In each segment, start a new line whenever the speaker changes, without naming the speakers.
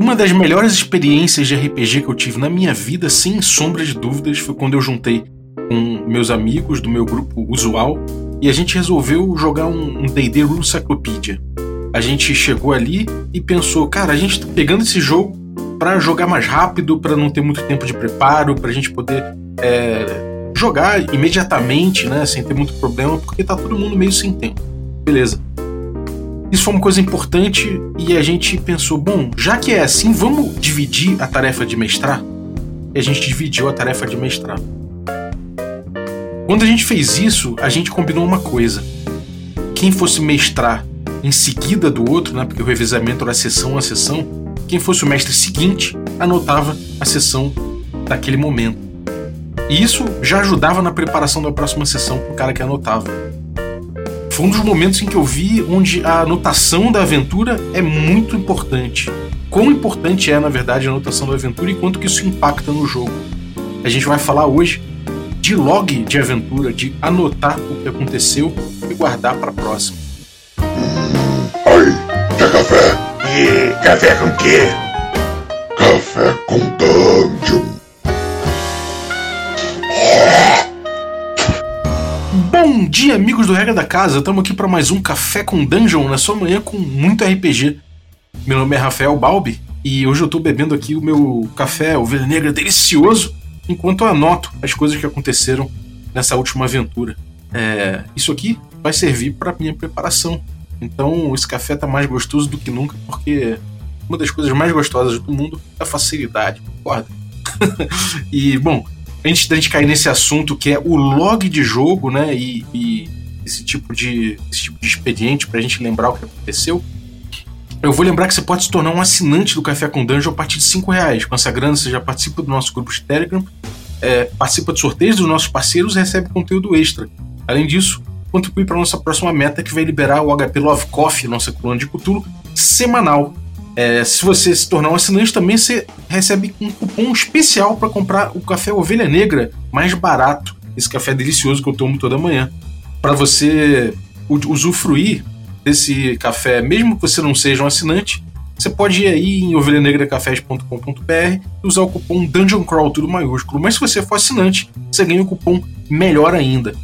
Uma das melhores experiências de RPG que eu tive na minha vida, sem sombra de dúvidas, foi quando eu juntei com meus amigos do meu grupo usual e a gente resolveu jogar um D&D Rule Cyclopedia. A gente chegou ali e pensou, cara, a gente tá pegando esse jogo para jogar mais rápido, para não ter muito tempo de preparo, para a gente poder é, jogar imediatamente, né, sem ter muito problema, porque tá todo mundo meio sem tempo. Beleza. Isso foi uma coisa importante e a gente pensou, bom, já que é assim, vamos dividir a tarefa de mestrar? E a gente dividiu a tarefa de mestrar. Quando a gente fez isso, a gente combinou uma coisa. Quem fosse mestrar em seguida do outro, né, porque o revezamento era sessão a sessão, quem fosse o mestre seguinte anotava a sessão daquele momento. E isso já ajudava na preparação da próxima sessão para o cara que anotava foi um dos momentos em que eu vi onde a anotação da aventura é muito importante. Quão importante é, na verdade, a anotação da aventura e quanto que isso impacta no jogo. A gente vai falar hoje de log de aventura, de anotar o que aconteceu e guardar para a próxima.
Ai, quer café?
E café com quê?
Café com dungeon.
Bom dia, amigos do Regra da Casa. Estamos aqui para mais um Café com Dungeon na sua manhã com muito RPG. Meu nome é Rafael Balbi e hoje eu estou bebendo aqui o meu café ovelha negra delicioso enquanto eu anoto as coisas que aconteceram nessa última aventura. É, isso aqui vai servir para minha preparação. Então esse café tá mais gostoso do que nunca porque uma das coisas mais gostosas do mundo é a facilidade, concorda? e bom, antes da gente cair nesse assunto que é o log de jogo, né? E, e esse, tipo de, esse tipo de expediente pra gente lembrar o que aconteceu. Eu vou lembrar que você pode se tornar um assinante do Café com Dungeon a partir de 5 reais. Com essa grana, você já participa do nosso grupo de Telegram, é, participa de sorteios dos nossos parceiros e recebe conteúdo extra. Além disso, contribui para nossa próxima meta que vai liberar o HP Love Coffee, nossa coluna de Cthulhu, semanal. É, se você se tornar um assinante, também você recebe um cupom especial para comprar o café Ovelha Negra mais barato. Esse café delicioso que eu tomo toda manhã. Para você usufruir desse café, mesmo que você não seja um assinante, você pode ir aí em ovelhanegracafés.com.br e usar o cupom Dungeon Crawl, tudo maiúsculo. Mas se você for assinante, você ganha um cupom melhor ainda.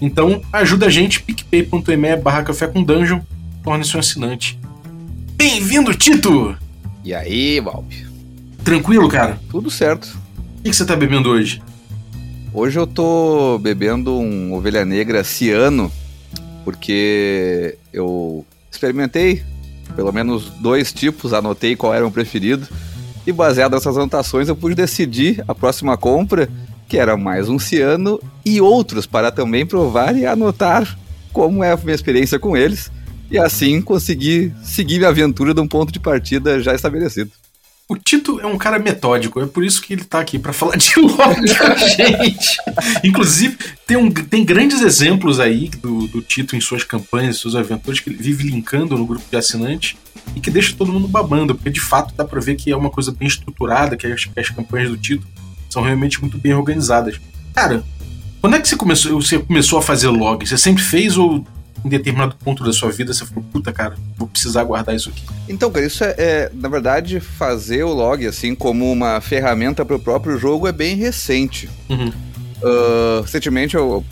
Então, ajuda a gente, picpay.me barra café com dungeon, torne-se um assinante. Bem-vindo, Tito!
E aí, Balbi?
Tranquilo, cara?
Tudo certo.
O que você tá bebendo hoje?
Hoje eu tô bebendo um ovelha negra ciano, porque eu experimentei pelo menos dois tipos, anotei qual era o preferido, e baseado nessas anotações eu pude decidir a próxima compra, que era mais um ciano e outros para também provar e anotar como é a minha experiência com eles e assim conseguir seguir minha aventura de um ponto de partida já estabelecido.
O Tito é um cara metódico, é por isso que ele tá aqui para falar de com a gente. Inclusive, tem, um, tem grandes exemplos aí do, do Tito em suas campanhas, suas aventuras, que ele vive linkando no grupo de assinantes e que deixa todo mundo babando, porque de fato dá pra ver que é uma coisa bem estruturada, que as, as campanhas do Tito são realmente muito bem organizadas. Cara, quando é que você começou, você começou a fazer log? Você sempre fez ou em determinado ponto da sua vida você falou, puta, cara, vou precisar guardar isso aqui?
Então, cara, isso é, é na verdade, fazer o log, assim, como uma ferramenta para o próprio jogo é bem recente.
Uhum.
Uh, recentemente, eu,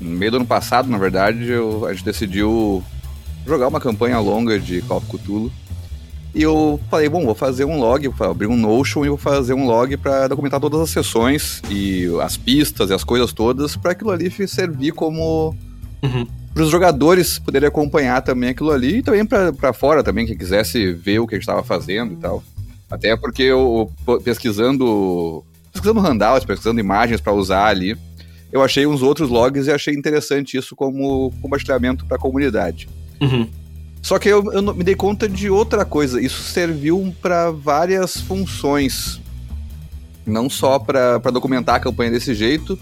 no meio do ano passado, na verdade, eu, a gente decidiu jogar uma campanha longa de Call of Cthulhu. E eu falei, bom, vou fazer um log, vou abrir um Notion e vou fazer um log para documentar todas as sessões e as pistas e as coisas todas para aquilo ali servir como
uhum
para os jogadores poderem acompanhar também aquilo ali e também para fora também, quem quisesse ver o que a gente estava fazendo e tal. Até porque eu pesquisando, pesquisando handouts, pesquisando imagens para usar ali, eu achei uns outros logs e achei interessante isso como compartilhamento para a comunidade.
Uhum.
Só que eu, eu me dei conta de outra coisa. Isso serviu para várias funções. Não só para documentar a campanha desse jeito,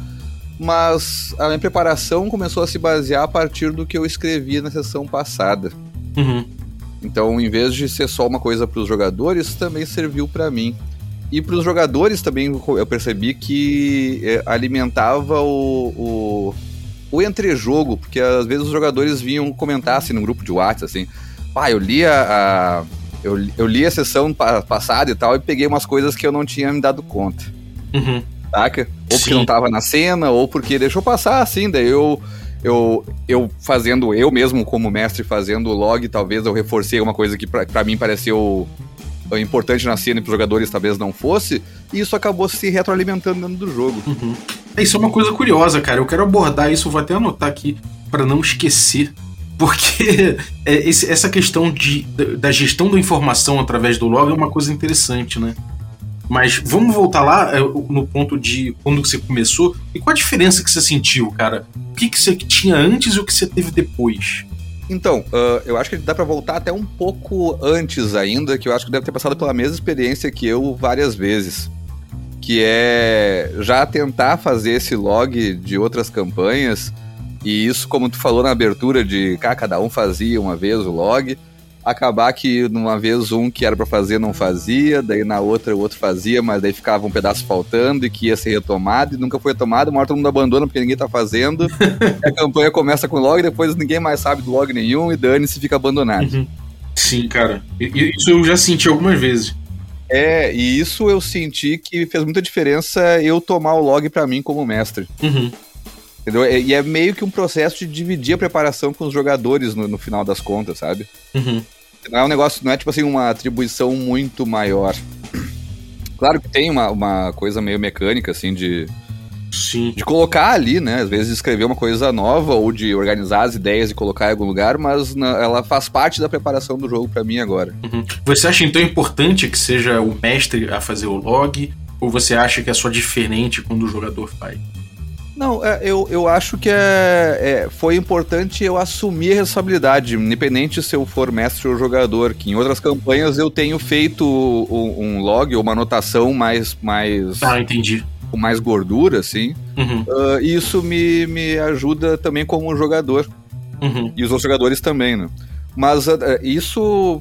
mas a minha preparação começou a se basear a partir do que eu escrevi na sessão passada.
Uhum.
Então, em vez de ser só uma coisa para os jogadores, também serviu para mim. E para os jogadores também eu percebi que é, alimentava o, o, o entrejogo, porque às vezes os jogadores vinham comentar assim no grupo de WhatsApp assim: "Pá, eu li a, a eu, eu li a sessão pa- passada e tal e peguei umas coisas que eu não tinha me dado conta,
Uhum.
Saca? Ou porque
Sim.
não tava na cena, ou porque deixou passar, assim, daí eu. Eu, eu fazendo, eu mesmo como mestre fazendo o log, talvez eu reforcei uma coisa que pra, pra mim pareceu uh, importante na cena e pros jogadores talvez não fosse, e isso acabou se retroalimentando dentro do jogo.
Uhum. É, Isso é uma coisa curiosa, cara. Eu quero abordar isso, vou até anotar aqui pra não esquecer. Porque é, essa questão de, da, da gestão da informação através do log é uma coisa interessante, né? Mas vamos voltar lá é, no ponto de quando você começou e qual a diferença que você sentiu, cara? O que, que você tinha antes e o que você teve depois?
Então, ah, eu acho que dá pra voltar até um pouco antes ainda, que eu acho que deve ter passado pela mesma experiência que eu várias vezes. Que é já tentar fazer esse log de outras campanhas. E isso, como tu falou na abertura, de cá, cada um fazia uma vez o log. Acabar que numa vez um que era pra fazer não fazia, daí na outra o outro fazia, mas daí ficava um pedaço faltando e que ia ser retomado e nunca foi retomado. Uma hora todo mundo abandona porque ninguém tá fazendo. a campanha começa com log, depois ninguém mais sabe do log nenhum e dane-se fica abandonado.
Uhum. Sim, cara. Isso eu já senti algumas vezes.
É, e isso eu senti que fez muita diferença eu tomar o log pra mim como mestre.
Uhum.
Entendeu? E e é meio que um processo de dividir a preparação com os jogadores no, no final das contas, sabe?
Uhum.
Não é um negócio, não é tipo assim, uma atribuição muito maior. Claro que tem uma, uma coisa meio mecânica, assim, de,
Sim.
de colocar ali, né? Às vezes escrever uma coisa nova ou de organizar as ideias e colocar em algum lugar, mas na- ela faz parte da preparação do jogo pra mim agora.
Uhum. Você acha então importante que seja o mestre a fazer o log? Ou você acha que é só diferente quando o jogador faz?
Não, é, eu, eu acho que é, é- foi importante eu assumir a responsabilidade, independente se eu for mestre ou jogador, que em outras campanhas eu tenho feito um, um log ou uma anotação mais, mais,
Ah, entendi.
com mais gordura, assim.
Uhum.
E isso me, me ajuda também como jogador.
Uhum.
E os outros jogadores também, né? Mas ah, isso,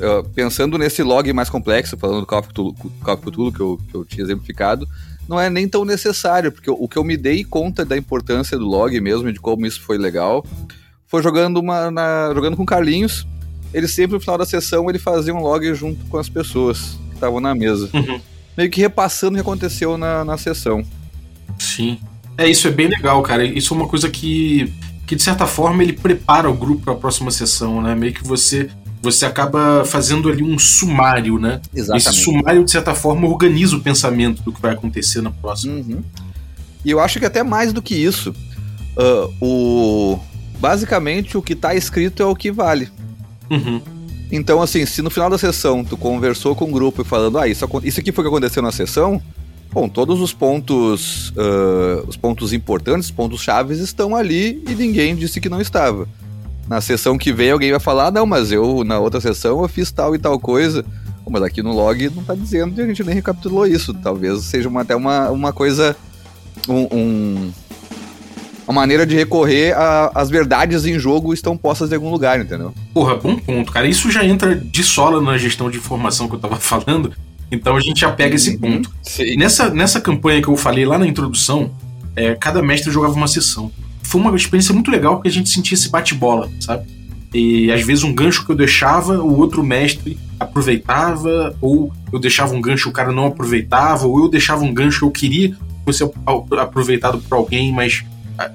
ah, pensando nesse log mais complexo, falando do Call of Cthulhu, Call of Cthulhu que, eu, que eu tinha exemplificado, não é nem tão necessário, porque o que eu me dei conta da importância do log mesmo, de como isso foi legal, foi jogando, uma, na- jogando com Carlinhos. Ele sempre, no final da sessão, ele fazia um log junto com as pessoas que estavam na mesa.
Uhum.
Meio que repassando o que aconteceu na, na sessão.
Sim. É, isso é bem legal, cara. Isso é uma coisa que, que de certa forma, ele prepara o grupo para a próxima sessão, né? Meio que você você acaba fazendo ali um sumário, né? Esse sumário, de certa forma, organiza o pensamento do que vai acontecer na próxima.
Uhum. E eu acho que até mais do que isso, ah, o basicamente o que tá escrito é o que vale.
Uhum.
Então, assim, se no final da sessão tu conversou com o grupo e falando, ah, isso, isso aqui foi o que aconteceu na sessão, bom, todos os pontos, ah, os pontos importantes, os pontos chaves estão ali e ninguém disse que não estava. Na sessão que vem alguém vai falar, "Ah, não, mas eu na outra sessão eu fiz tal e tal coisa. Pô, Mas aqui no log não tá dizendo e a gente nem recapitulou isso. Talvez seja uma- até uma, uma coisa. Um, um- uma maneira de recorrer às verdades em jogo estão postas em algum lugar, entendeu?
Porra, bom ponto, cara. Isso já entra de sola na gestão de informação que eu tava falando. Então a gente já pega esse ponto.
Sim.
Nessa, nessa campanha que eu falei lá na introdução, é, cada mestre jogava uma sessão. Foi uma experiência muito legal porque a gente sentia esse bate-bola, sabe? E às vezes um gancho que eu deixava, o outro mestre aproveitava, ou eu deixava um gancho o cara não aproveitava, ou eu deixava um gancho que eu queria que fosse aproveitado por alguém, mas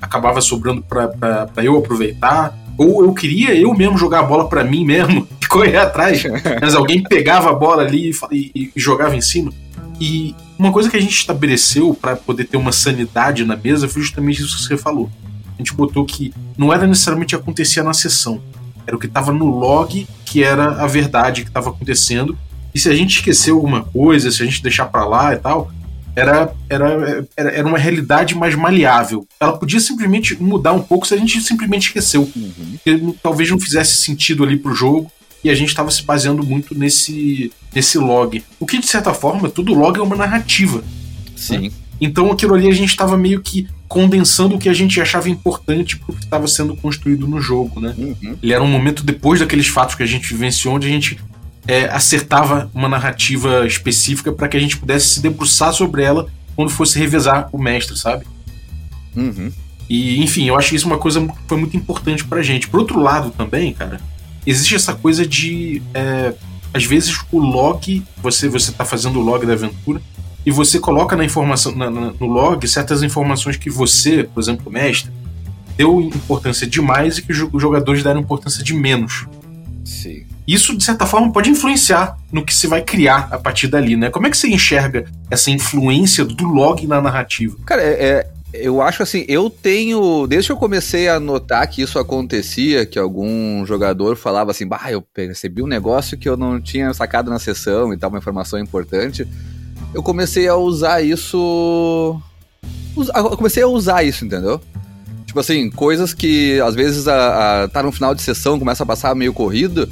acabava sobrando pra eu aproveitar. Ou eu queria eu mesmo jogar a bola pra mim mesmo e correr atrás, mas alguém pegava a bola ali e e, e jogava em cima. E uma coisa que a gente estabeleceu para poder ter uma sanidade na mesa foi justamente isso que você falou. A gente botou que não era necessariamente o que acontecia na sessão, era o que estava no log que era a verdade que estava acontecendo. E se a gente esqueceu alguma coisa, se a gente deixar para lá e tal, era, era, era, uma realidade mais maleável. Ela podia simplesmente mudar um pouco se a gente simplesmente esqueceu.
Uhum.
Talvez não fizesse sentido ali pro jogo e a gente estava se baseando muito nesse, nesse log. O que, de certa forma, todo log é uma narrativa.
Sim.
Então aquilo ali a gente estava meio que condensando o que a gente achava importante pro que estava sendo construído no jogo, né?
Uhum.
Ele era um momento depois daqueles fatos que a gente vivenciou, onde a gente é, acertava uma narrativa específica para que a gente pudesse se debruçar sobre ela quando fosse revezar o mestre, sabe?
Uhum.
E, enfim, eu acho que isso uma coisa que foi muito importante pra gente. Por outro lado, também, cara, existe essa coisa de. é, às vezes o log, você você tá fazendo o log da aventura e você coloca na informação na, na, no log certas informações que você, por exemplo, mestre, deu importância demais e que os jogadores deram importância de menos.
Sim.
Isso, de certa forma, pode influenciar no que se vai criar a partir dali, né? Como é que você enxerga essa influência do log na narrativa?
Cara, é, é, eu acho assim, eu tenho. Desde que eu comecei a notar que isso acontecia, que algum jogador falava assim, bah, eu percebi um negócio que eu não tinha sacado na sessão e tal, uma informação importante. Eu comecei a usar isso. Eu comecei a usar isso, entendeu? Tipo assim, coisas que às vezes a, a, tá no final de sessão, começa a passar meio corrido,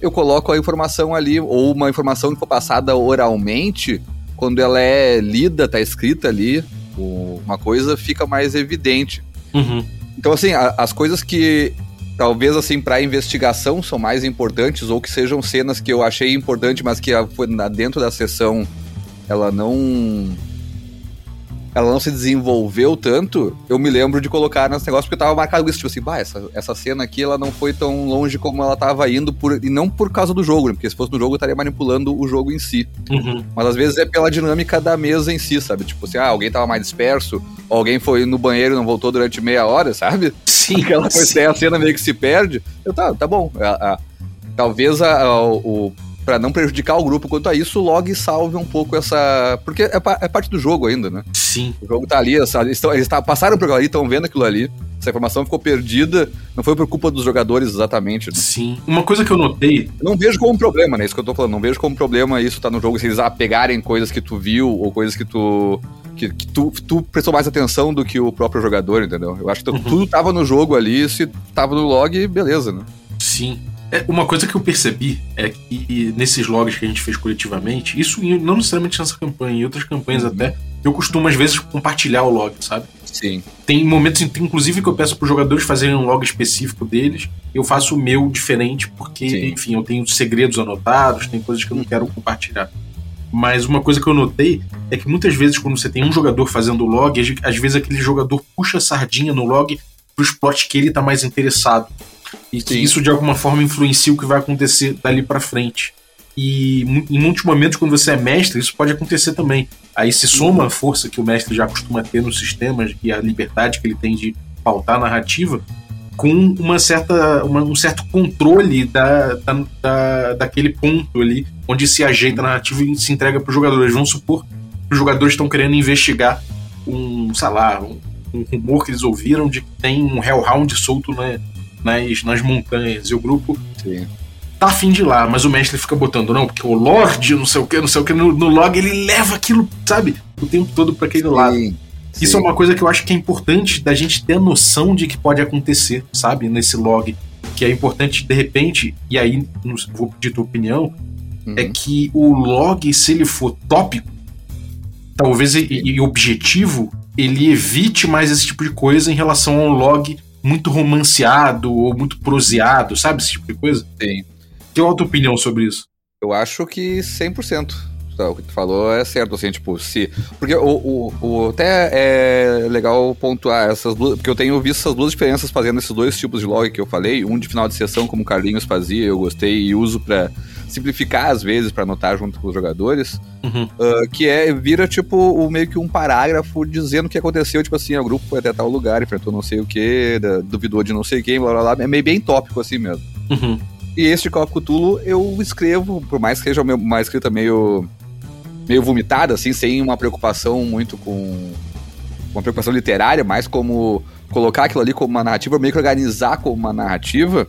eu coloco a informação ali, ou uma informação que for passada oralmente, quando ela é lida, tá escrita ali, uma coisa fica mais evidente.
Uhum.
Então, assim, a, as coisas que talvez, assim, para investigação são mais importantes, ou que sejam cenas que eu achei importante, mas que foi dentro da sessão ela não ela não se desenvolveu tanto, eu me lembro de colocar nesse negócio porque eu tava marcado isso, tipo assim, bah, essa, essa cena aqui ela não foi tão longe como ela tava indo, por, e não por causa do jogo, né? Porque se fosse no jogo eu estaria manipulando o jogo em si.
Uhum.
Mas às vezes é pela dinâmica da mesa em si, sabe? Tipo assim, ah, alguém tava mais disperso, alguém foi no banheiro e não voltou durante meia hora, sabe?
Sim.
Aquela coisa, a cena meio que se perde. Eu, tá, tá bom. A, a, talvez a, o para não prejudicar o grupo quanto a isso, o log salve um pouco essa. Porque é, é, parte do jogo ainda, né?
Sim.
O jogo tá ali, eles, estão, eles tá, passaram por aquilo ali, estão vendo aquilo ali. Essa informação ficou perdida, não foi por culpa dos jogadores exatamente. Né?
Sim. Uma coisa que eu notei.
Eu não vejo como um problema, né? Isso que eu tô falando. Não vejo como um problema isso tá no jogo, se eles pegarem coisas que tu viu ou coisas que tu. Que, que tu, tu, prestou mais atenção do que o próprio jogador, entendeu? Eu acho que uhum. tudo tava no jogo ali, se tava no log, beleza, né?
Sim. É, uma coisa que eu percebi é que nesses logs que a gente fez coletivamente, isso não necessariamente nessa campanha, em outras campanhas uhum. até, eu costumo às vezes compartilhar o log, sabe?
Sim.
Tem momentos, inclusive, que eu peço para os jogadores fazerem um log específico deles. Eu faço o meu diferente, porque, Sim. enfim, eu tenho segredos anotados, tem coisas que eu não quero compartilhar. Mas uma coisa que eu notei é que muitas vezes, quando você tem um jogador fazendo o log, às vezes aquele jogador puxa a sardinha no log para os plots que ele está mais interessado. E que isso de alguma forma influencia o que vai acontecer dali para frente. E em muitos momentos, quando você é mestre, isso pode acontecer também. Aí se soma a força que o mestre já costuma ter nos sistemas e a liberdade que ele tem de pautar a narrativa com uma certa, uma, um certo controle da, da, da, daquele ponto ali onde se ajeita a narrativa e se entrega para os jogadores. Vamos supor que os jogadores estão querendo investigar um, sei lá, um, um rumor que eles ouviram de que tem um Hellhound solto na, nas, nas montanhas. E o grupo
Sim.
tá afim de ir lá, mas o mestre fica botando, não, porque o Lorde, não sei o que, não sei o que, no, no log ele leva aquilo, sabe, o tempo todo para aquele Sim. lado. Sim. Isso é uma coisa que eu acho que é importante da gente ter a noção de que pode acontecer, sabe, nesse log. Que é importante, de repente, e aí vou pedir tua opinião, uhum. é que o log, se ele for tópico, talvez e, e objetivo, ele evite mais esse tipo de coisa em relação ao log muito romanceado ou muito proseado, sabe? Esse tipo de coisa.
Sim.
Qual a tua opinião sobre isso?
Eu acho que 100%. Tá, o que tu falou é certo, assim, tipo, se. Porque o, o, o, até é legal pontuar essas duas. Porque eu tenho visto essas duas diferenças fazendo esses dois tipos de log que eu falei. Um de final de sessão, como o Carlinhos fazia, eu gostei e uso para simplificar às vezes para anotar junto com os jogadores,
uhum.
uh, que é vira tipo o, meio que um parágrafo dizendo o que aconteceu, tipo assim, o grupo foi até tal lugar, enfrentou não sei o que, duvidou de não sei quem, blá blá blá, é meio bem tópico assim mesmo.
Uhum.
E este Call Cthulhu eu escrevo, por mais que seja uma escrita meio meio vomitada, assim, sem uma preocupação muito com uma preocupação literária, mais como colocar aquilo ali como uma narrativa, meio que organizar como uma narrativa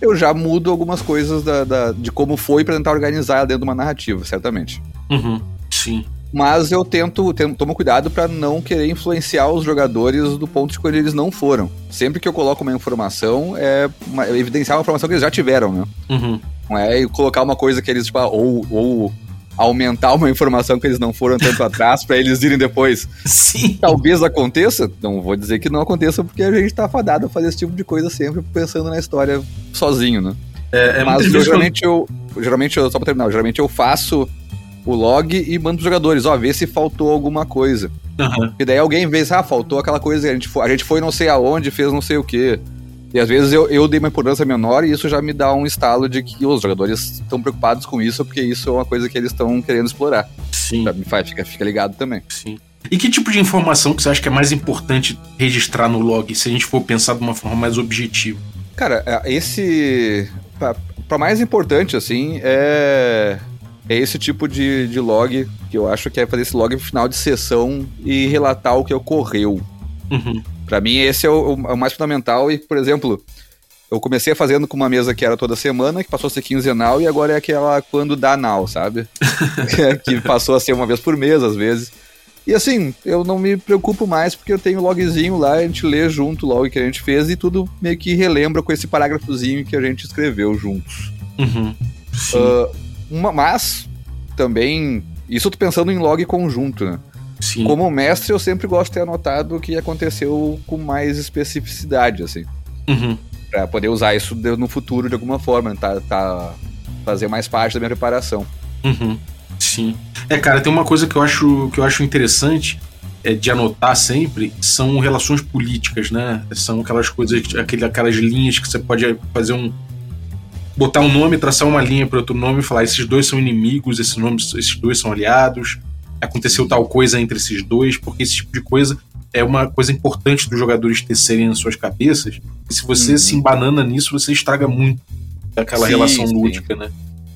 eu já mudo algumas coisas da, da de como foi para tentar organizar ela dentro de uma narrativa, certamente.
Uhum, sim.
Mas eu tento, tento tomo cuidado para não querer influenciar os jogadores do ponto de quando eles não foram. Sempre que eu coloco uma informação, é uma, evidenciar uma informação que eles já tiveram, né?
Uhum.
Não é colocar uma coisa que eles, tipo, ah, ou, ou aumentar uma informação que eles não foram tanto atrás para eles irem depois.
Sim.
Talvez aconteça, não vou dizer que não aconteça, porque a gente tá fadado a fazer esse tipo de coisa sempre pensando na história sozinho, né?
É, é
Mas eu, geralmente eu, geralmente eu, só pra terminar, geralmente eu faço o log e mando pros jogadores, ó, vê se faltou alguma coisa.
Uhum.
E daí alguém vê, ah, faltou aquela coisa, a gente, foi, a gente foi não sei aonde, fez não sei o quê. E às vezes eu, eu dei uma importância menor e isso já me dá um estalo de que os jogadores estão preocupados com isso, porque isso é uma coisa que eles estão querendo explorar.
Sim,
faz, fica, fica ligado também.
sim. E que tipo de informação que você acha que é mais importante registrar no log, se a gente for pensar de uma forma mais objetiva?
Cara, é, esse. Pra mais importante, assim, é. É esse tipo de, de log que eu acho que é fazer esse log no final de sessão e relatar o que ocorreu.
Uhum.
Pra mim, esse é o, o- é o mais fundamental. E, por exemplo, eu comecei fazendo com uma mesa que era toda semana, que passou a ser quinzenal, e agora é aquela quando dá now, sabe? que passou a ser uma vez por mês, às vezes. E assim, eu não me preocupo mais porque eu tenho o logzinho lá, a gente lê junto o log que a gente fez e tudo meio que relembra com esse parágrafozinho que a gente escreveu juntos.
Uhum. Sim,
Ah, uma, mas, também, isso eu tô pensando em log conjunto, né?
Sim.
Como mestre, eu sempre gosto de ter anotado o que aconteceu com mais especificidade, assim.
Uhum.
Pra poder usar isso no futuro de alguma forma, né? tá, tá, fazer mais parte da minha preparação.
Uhum. Sim. É, cara, tem uma coisa que eu acho, que eu acho interessante é, de anotar sempre, são relações políticas, né? São aquelas coisas, aquele, aquelas linhas que você pode fazer um. botar um nome, traçar uma linha para outro nome e falar: esses dois são inimigos, esses, nomes, esses dois são aliados, aconteceu tal coisa entre esses dois, porque esse tipo de coisa é uma coisa importante dos jogadores tecerem nas suas cabeças. E se você
Uhum.
se embanana nisso, você estraga muito aquela
Sim,
relação
sim.
lúdica, né?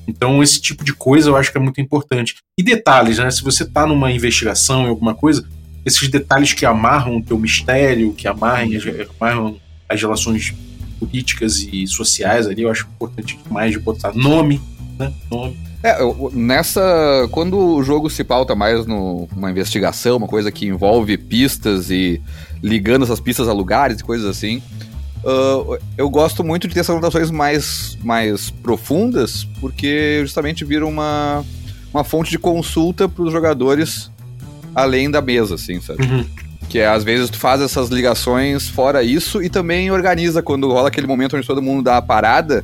Então, esse tipo de coisa eu acho que é muito importante. E detalhes, né? Se você tá numa investigação em alguma coisa, esses detalhes que amarram o teu mistério, que amarram, as- amarram as relações políticas e sociais ali, eu acho importante demais de botar nome, né? Nome.
É, nessa. Quando o jogo se pauta mais numa investigação, uma coisa que envolve pistas e ligando essas pistas a lugares e coisas assim. ah, eu gosto muito de ter essas anotações mais, mais profundas, porque justamente viram uma, uma fonte de consulta para os jogadores além da mesa, assim, sabe?
Uhum.
Que é, às vezes tu faz essas ligações fora isso e também organiza quando rola aquele momento onde todo mundo dá a parada.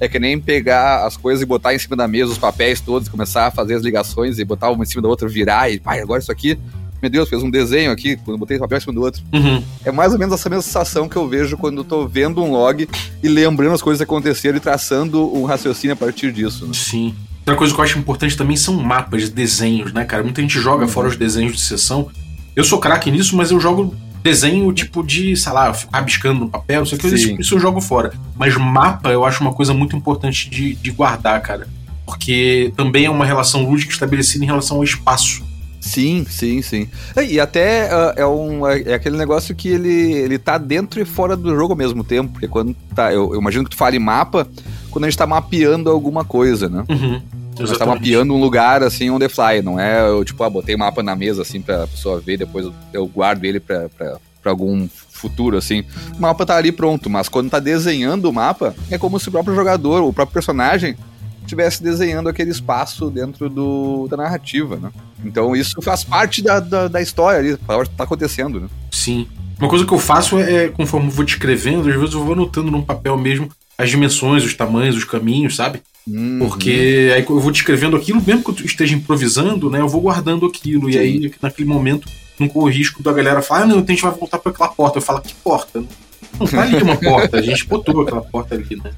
É que nem pegar as coisas e botar em cima da mesa os papéis todos, começar a fazer as ligações e botar uma em cima da outra, virar e, pai, agora isso aqui, meu Deus, fez um desenho aqui, quando eu botei esse papel em cima do outro.
Uhum.
É mais ou menos essa mesma sensação que eu vejo quando eu tô vendo um log e lembrando as coisas que aconteceram e traçando um raciocínio a partir disso. né?
Sim. Outra coisa que eu acho importante também são mapas, desenhos, né, cara? Muita gente joga fora os desenhos de sessão. Eu sou craque nisso, mas eu jogo desenho tipo de, sei lá, rabiscando no papel, não sei o que, isso, isso eu jogo fora. Mas mapa eu acho uma coisa muito importante de, de guardar, cara. Porque também é uma relação lúdica estabelecida em relação ao espaço.
Sim, sim, sim. É, E até ah, é, um, é aquele negócio que ele, ele tá dentro e fora do jogo ao mesmo tempo. Porque quando tá. Eu, eu imagino que tu fale mapa quando a gente tá mapeando alguma coisa, né?
Uhum.
A gente tá mapeando um lugar assim on the fly, não é eu, tipo, ah, botei o mapa na mesa assim pra pessoa ver, depois eu, guardo ele pra, pra, pra algum futuro, assim. O mapa tá ali pronto, mas quando tá desenhando o mapa, é como se o próprio jogador, o próprio personagem, estivesse desenhando aquele espaço dentro do, da narrativa, né? Então isso faz parte da, da, da história ali, tá acontecendo, né?
Sim. Uma coisa que eu faço é, é, conforme eu vou descrevendo, às vezes eu vou anotando num papel mesmo as dimensões, os tamanhos, os caminhos, sabe?
Uhum.
Porque aí eu vou descrevendo aquilo, mesmo que eu esteja improvisando, né? Eu vou guardando aquilo. E
Sim.
aí, naquele momento, não corro o risco da galera falar, ah, não, a gente vai voltar para aquela porta. Eu falo, que porta? Não, tá ali uma porta, a gente botou aquela porta ali, né?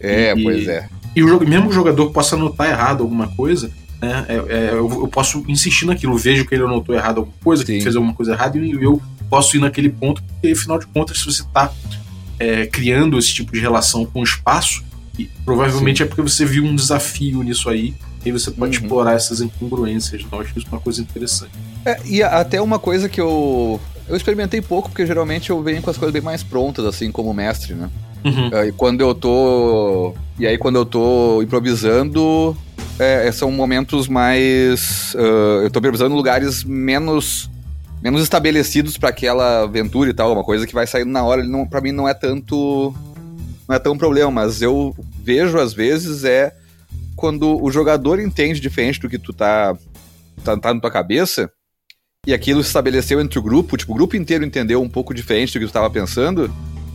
É,
E-
pois é.
E o jogo, mesmo que o jogador possa anotar errado alguma coisa, né? é- é, eu, eu posso insistir naquilo, vejo que ele anotou errado alguma coisa, que
Sim.
ele fez alguma coisa errada, e eu posso ir naquele ponto, porque afinal de contas, se você está criando esse tipo de relação com o espaço, e provavelmente é porque você viu um desafio nisso aí, e você pode
Uhum.
explorar essas incongruências. Então, eu acho isso uma coisa interessante.
É, e até uma coisa que eu. Eu experimentei pouco, porque geralmente eu venho com as coisas bem mais prontas, assim, como mestre, né?
Uhum.
É, E quando eu tô. E aí, quando eu tô improvisando, é, são momentos mais. ah, eu tô improvisando em lugares menos. Menos estabelecidos pra aquela aventura e tal, uma coisa que vai saindo na hora. Não, pra mim não é tanto. Não é tão problema, mas eu vejo às vezes é quando o jogador entende diferente do que tu tá, tá, tá na tua cabeça. E aquilo se estabeleceu entre o grupo, tipo, o grupo inteiro entendeu um pouco diferente do que tu estava pensando.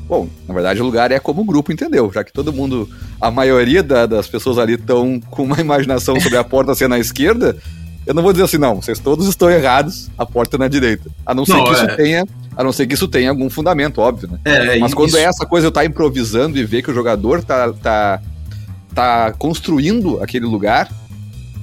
Bom, na verdade o lugar é como o grupo entendeu, já que todo mundo, a maioria da- das pessoas ali estão com uma imaginação sobre a porta ser na esquerda, eu não vou dizer assim, não, vocês todos estão errados, a porta é na direita. A não ser
Não,
que isso
é.
tenha, a não ser que isso tenha algum fundamento, óbvio, né?
É,
Mas
e
quando
isso-
é essa coisa, eu tá improvisando e ver que o jogador tá, tá, tá construindo aquele lugar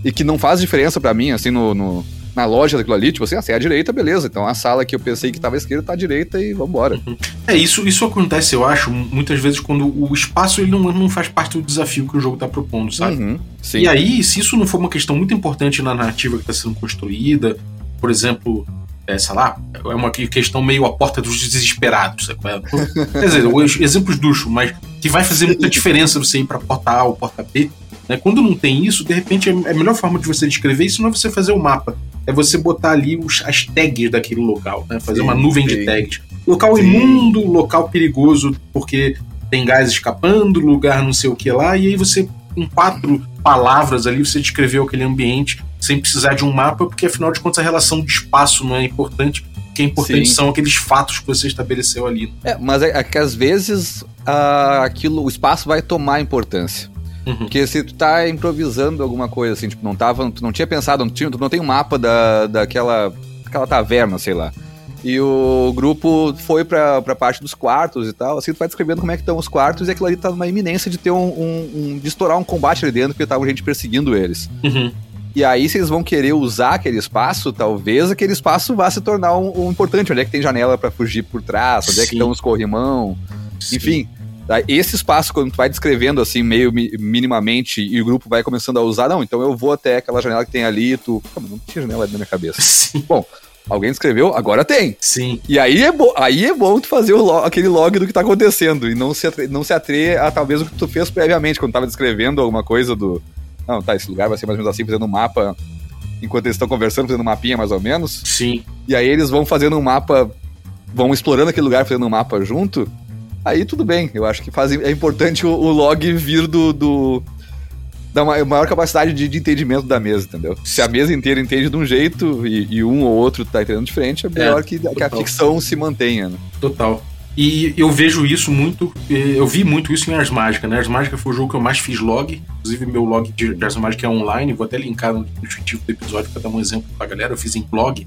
e que não faz diferença pra mim, assim, no, no- na loja daquilo ali, tipo assim, ah, se é a direita, beleza. Então a sala que eu pensei que tava à esquerda tá à direita e vambora.
É, isso, isso acontece, eu acho, muitas vezes quando o espaço ele não, não faz parte do desafio que o jogo tá propondo, sabe?
Uhum, sim.
E aí, se isso não for uma questão muito importante na narrativa que está sendo construída, por exemplo, é, sei lá, é uma que- questão meio a porta dos desesperados, sabe? é? Quer dizer, os exemplos ducho, mas que vai fazer muita diferença você ir para porta A ou porta B. Né? Quando não tem isso, de repente é a melhor forma de você descrever isso não é você fazer o mapa, é você botar ali os- as tags daquele local, né? fazer
Sim,
uma nuvem de
sim.
tags. Local
Sim.
imundo, local perigoso, porque tem gás escapando, lugar não sei o que lá, e aí você, em quatro palavras ali, você descreveu aquele ambiente sem precisar de um mapa, porque afinal de contas a relação de espaço não é importante. O que é importante
Sim.
são aqueles fatos que você estabeleceu ali.
É, mas é, é que às vezes ah, aquilo, o espaço vai tomar importância.
Uhum.
Porque se tu tá improvisando alguma coisa, assim, tipo, não tava, tu não tinha pensado, não tinha, tu não tem um mapa da, daquela, daquela taverna, sei lá. E o grupo foi pra, pra parte dos quartos e tal, assim, tu vai descrevendo como é que estão os quartos e aquilo ali tá numa iminência de ter um, um- um- de estourar um combate ali dentro, porque tava gente perseguindo eles.
Uhum.
E aí, se eles vão querer usar aquele espaço, talvez aquele espaço vá se tornar um, um importante. Onde é que tem janela pra fugir por trás? Onde é que
Sim.
estão os corrimão?
Sim.
Enfim, tá? esse espaço, quando tu vai descrevendo assim, meio mi- minimamente, e o grupo vai começando a usar, não, então eu vou até aquela janela que tem ali, e tu. Não tinha janela ali na minha cabeça.
Sim.
Alguém descreveu? Agora tem.
Sim.
E aí é, bo aí é bom tu fazer lo- aquele log do que tá acontecendo e não se, não se atreia a talvez o que tu fez previamente, quando tava descrevendo alguma coisa do. Não, tá, esse lugar vai ser mais ou menos assim, fazendo um mapa. Enquanto eles estão conversando, fazendo um mapinha mais ou menos.
Sim.
E aí eles vão fazendo um mapa, vão explorando aquele lugar, fazendo um mapa junto. Aí tudo bem, eu acho que faz, é importante o, o log vir do. do da ma- maior capacidade de, de entendimento da mesa, entendeu? Se a mesa inteira entende de um jeito e, e um ou outro tá entendendo diferente, é melhor que, que a ficção se mantenha, né?
Total. E eu vejo isso muito, eu vi muito isso em Ars Mágica, né? Ars Mágica foi o jogo que eu mais fiz log, inclusive meu log de Ars Mágica é online, vou até linkar no descritivo do episódio pra dar um exemplo pra galera, eu fiz em blog.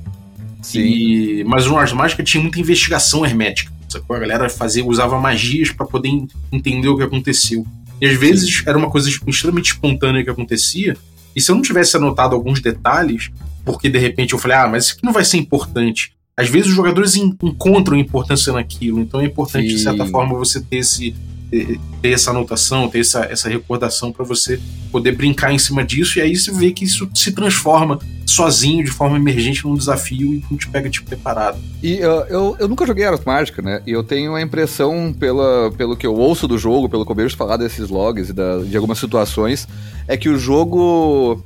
E, mas no Ars Mágica tinha muita investigação hermética, sacou? A galera fazia, usava magias pra poder en- entender o que aconteceu. E às vezes era uma coisa extremamente espontânea que acontecia, e se eu não tivesse anotado alguns detalhes, porque de repente eu falei, ah, mas isso aqui não vai ser importante. Às vezes os jogadores en- encontram importância naquilo, então é importante, de
Sim.
certa forma, você ter, esse, ter, essa anotação, ter essa, essa recordação para você poder brincar em cima disso, e aí você vê que isso se transforma sozinho, de forma emergente, num desafio e não te pega tipo preparado.
E uh, eu, eu nunca joguei Ars Mágica, né? E eu tenho a impressão, pela, pelo que eu ouço do jogo, pelo que eu vejo falar desses logs e da- de algumas situações, é que o jogo.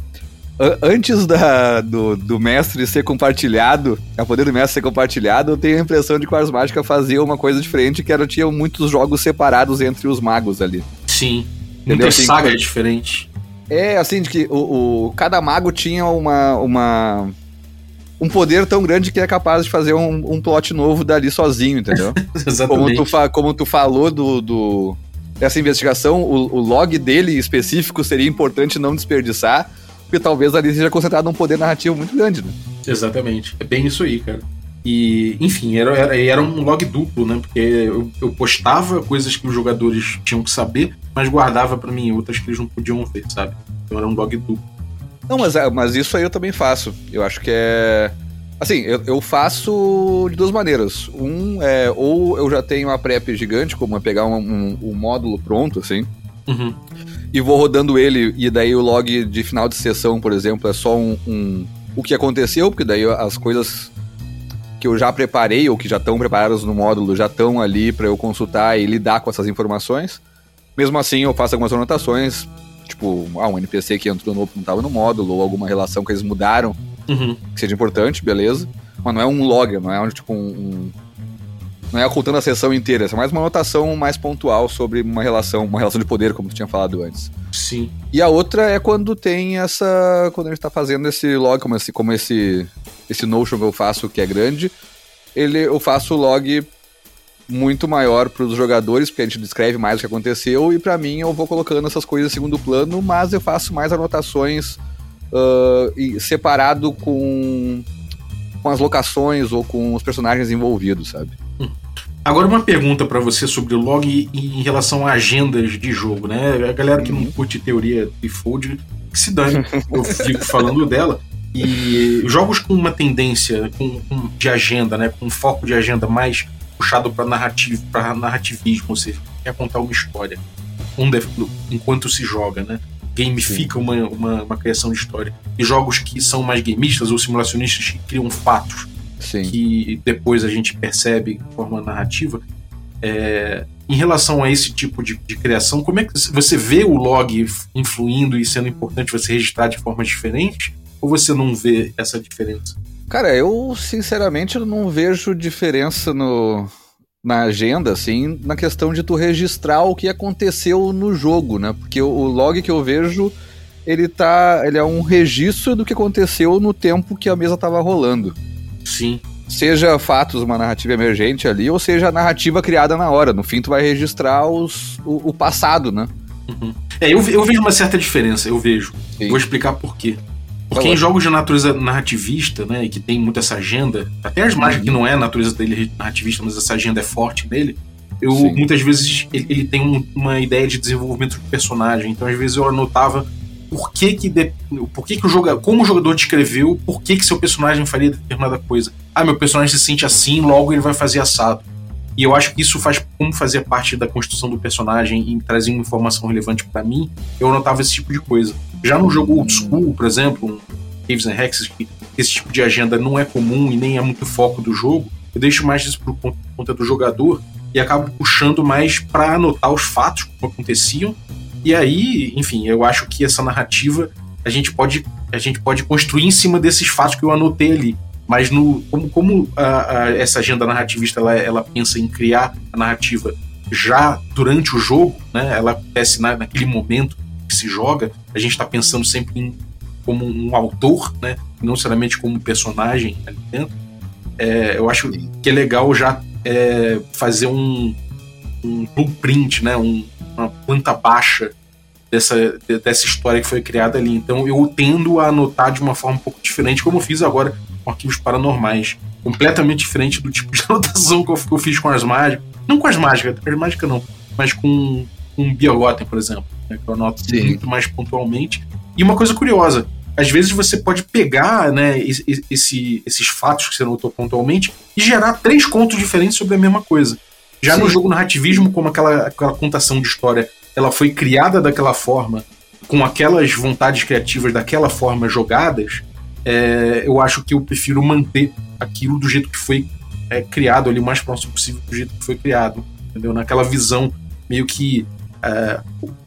Antes da, do, do mestre ser compartilhado, a poder do mestre ser compartilhado, eu tenho a impressão de que o Ars Mágica fazia uma coisa diferente, que era tinha muitos jogos separados entre os magos ali.
Sim.
Entendeu?
Muitas
Assim,
sagas
quando-
diferentes.
É, assim, de que o, o- cada mago tinha uma, uma. Um poder tão grande que é capaz de fazer um, um plot novo dali sozinho, entendeu? Como
Exatamente.
tu, fa- como tu falou do, do- dessa investigação, o, o log dele específico seria importante não desperdiçar, porque talvez ali seja concentrado um poder narrativo muito grande, né?
Exatamente. É bem isso aí, cara. E, enfim, era, era, era um log duplo, né? Porque eu, eu postava coisas que os jogadores tinham que saber, mas guardava pra mim outras que eles não podiam ver, sabe? Então era um log duplo.
Não, mas, é- mas isso aí eu também faço. Eu acho que é. Assim, eu, eu faço de duas maneiras. Um é, ou eu já tenho uma prep gigante, como é pegar um, um- um módulo pronto, assim,
Uhum.
E vou rodando ele, e daí o log de final de sessão, por exemplo, é só um, um- o que aconteceu, porque daí as coisas que eu já preparei ou que já estão preparadas no módulo já estão ali para eu consultar e lidar com essas informações. Mesmo assim, eu faço algumas anotações, tipo, ah, um NPC que entrou novo não estava no módulo, ou alguma relação que eles mudaram
Uhum.
que seja importante, beleza. Mas não é um log, não é um, tipo um. Não é ocultando a sessão inteira, é mais uma anotação mais pontual sobre uma relação, uma relação de poder, como tu tinha falado antes.
Sim.
E a outra é quando tem essa. Quando a gente tá fazendo esse log, como esse, como esse, esse Notion que eu faço, que é grande, ele, eu faço o log muito maior para os jogadores, porque a gente descreve mais o que aconteceu, e para mim eu vou colocando essas coisas em segundo plano, mas eu faço mais anotações e separado com com as locações ou com os personagens envolvidos, sabe?
Agora uma pergunta para você sobre o log em relação a agendas de jogo, né? A galera que não
Uhum.
curte teoria de fold, que se dane, eu fico falando dela. E jogos com uma tendência com, com- de agenda, né? Com um foco de agenda mais puxado para narrativo, para narrativismo, ou seja, quer contar uma história um enquanto se joga, né? Gamifica uma, uma, uma criação de história. E jogos que são mais gamistas ou simulacionistas que criam fatos
Sim.
que depois a gente percebe de forma narrativa. É, em relação a esse tipo de, de criação, como é que você vê o log influindo e sendo importante você registrar de formas diferentes? Ou você não vê essa diferença?
Cara, eu sinceramente não vejo diferença no, na agenda, assim, na questão de tu registrar o que aconteceu no jogo, né? Porque o, o log que eu vejo, ele tá. Ele é um registro do que aconteceu no tempo que a mesa tava rolando.
Sim.
Seja fatos, uma narrativa emergente ali, ou seja a narrativa criada na hora. No fim, tu vai registrar os, o, o passado, né?
É, eu, eu vejo uma certa diferença, eu vejo.
Sim.
Vou explicar por quê. Porque em jogos de natureza narrativista, né, e que tem muito essa agenda, até as mágicas que não é a natureza dele narrativista, mas essa agenda é forte nele, eu
Sim.
muitas vezes ele, ele tem um- uma ideia de desenvolvimento de personagem. Então às vezes eu anotava por que que, de- por que, que o jogador, como o jogador descreveu, por que que seu personagem faria determinada coisa. Ah, meu personagem se sente assim, logo ele vai fazer assado. E eu acho que isso faz como fazia parte da construção do personagem e trazia uma informação relevante pra mim, eu anotava esse tipo de coisa. Já no jogo old school, por exemplo, um Caves and Hexes, que esse tipo de agenda não é comum e nem é muito foco do jogo, eu deixo mais isso por con- conta do jogador e acabo puxando mais pra anotar os fatos como aconteciam. E aí, enfim, eu acho que essa narrativa a gente pode a gente pode construir em cima desses fatos que eu anotei ali. Mas no, como, como a- a- essa agenda narrativista ela, ela pensa em criar a narrativa já durante o jogo, né? Ela acontece na, naquele momento que se joga. A gente está pensando sempre em, como um autor, né? Não necessariamente como personagem ali dentro. É, eu acho que é legal já é, fazer um, um blueprint, né? Um- uma planta baixa dessa, de- dessa história que foi criada ali. Então eu tendo a anotar de uma forma um pouco diferente, como eu fiz agora com arquivos paranormais. Completamente diferente do tipo de anotação que eu, que eu fiz com as mágicas. Não com as mágicas, as mágicas não, mas com, com Biogotem, por exemplo, né, que eu anoto
Sim.
muito mais pontualmente. E uma coisa curiosa, às vezes você pode pegar né, esse- esses fatos que você anotou pontualmente e gerar três contos diferentes sobre a mesma coisa. Já no
Sim.
jogo narrativismo, como aquela, aquela contação de história ela foi criada daquela forma, com aquelas vontades criativas daquela forma jogadas, é, eu acho que eu prefiro manter aquilo do jeito que foi é, criado ali, o mais próximo possível do jeito que foi criado. Entendeu? Naquela visão meio que é,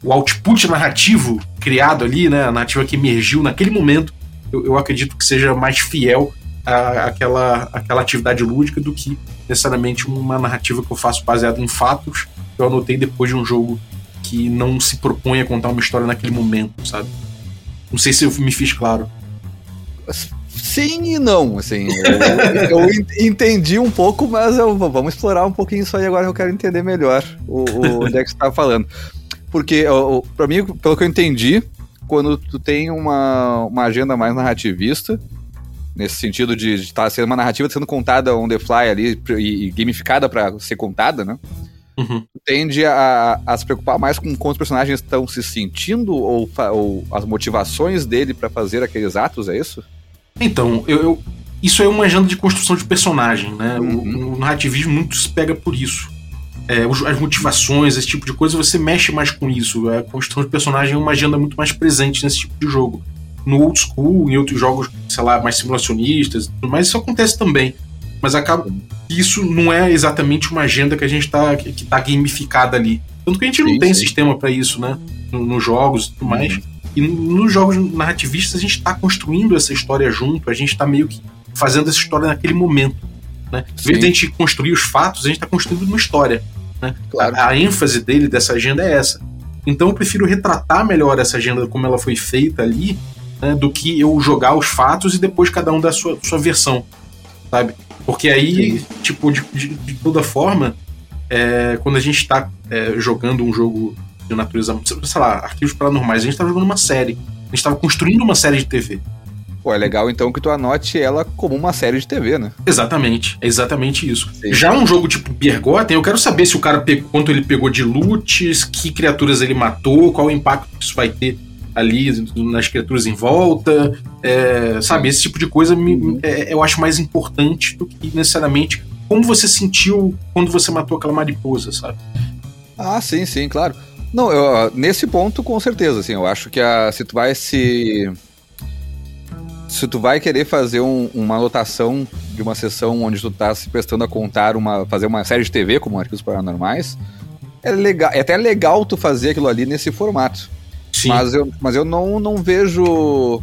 o output narrativo criado ali, né, a narrativa que emergiu naquele momento, eu, eu acredito que seja mais fiel à- àquela, àquela atividade lúdica do que necessariamente uma narrativa que eu faço baseada em fatos que eu anotei depois de um jogo que não se propõe a contar uma história naquele momento, sabe? Não sei se eu me fiz claro.
Sim e não, assim. Eu, eu en- entendi um pouco, mas eu, vamos explorar um pouquinho isso aí agora que eu quero entender melhor o, o onde é que você tá falando. Porque, pra mim, pelo que eu entendi, quando tu tem uma, uma agenda mais narrativista, nesse sentido de estar sendo uma narrativa sendo contada on the fly ali e, e gamificada pra ser contada, né?
Uhum.
Tende a, a se preocupar mais com como os personagens estão se sentindo ou, ou as motivações dele pra fazer aqueles atos, é isso?
Então, eu, eu- isso é uma agenda de construção de personagem, né? O-
Uhum.
O, narrativismo muito se pega por isso. É, as motivações, esse tipo de coisa, você mexe mais com isso. A construção de personagem é uma agenda muito mais presente nesse tipo de jogo. No old school, em outros jogos, sei lá, mais simulacionistas, e tudo mais, isso acontece também. Mas acaba que isso não é exatamente uma agenda que a gente tá, que, que tá gamificada ali. Tanto que a gente não
Sim,
tem
sim.
sistema para isso, né? No- Nos jogos e tudo mais. E nos jogos narrativistas a gente está construindo essa história junto, a gente está meio que fazendo essa história naquele momento. Né? Em vez de a gente construir os fatos, a gente está construindo uma história. Né?
Claro.
A, a ênfase dele, dessa agenda, é essa. Então eu prefiro retratar melhor essa agenda como ela foi feita ali, né, do que eu jogar os fatos e depois cada um dar a sua, sua versão. Sabe? Porque aí, tipo, de, de- de toda forma, é, quando a gente está jogando um jogo de natureza, sei lá, arquivos paranormais, a gente estava jogando uma série. A gente estava construindo uma série de TV.
Pô, é legal então que tu anote ela como uma série de TV, né?
Exatamente, é exatamente isso.
Sim.
Já um jogo tipo Bergotten, eu quero saber se o cara pegou, quanto ele pegou de loots, que criaturas ele matou, qual o impacto que isso vai ter ali nas criaturas em volta, é, sabe? Esse tipo de coisa me- é- eu acho mais importante do que necessariamente como você sentiu quando você matou aquela mariposa, sabe?
Ah, sim, sim, claro. Não, eu, nesse ponto, com certeza, assim, eu acho que a, se tu vai se. Se tu vai querer fazer um- uma anotação de uma sessão onde tu tá se prestando a contar uma. fazer uma série de TV, como Arquivos Paranormais, é, legal, é até legal tu fazer aquilo ali nesse formato.
Sim.
Mas eu, mas eu não, não vejo.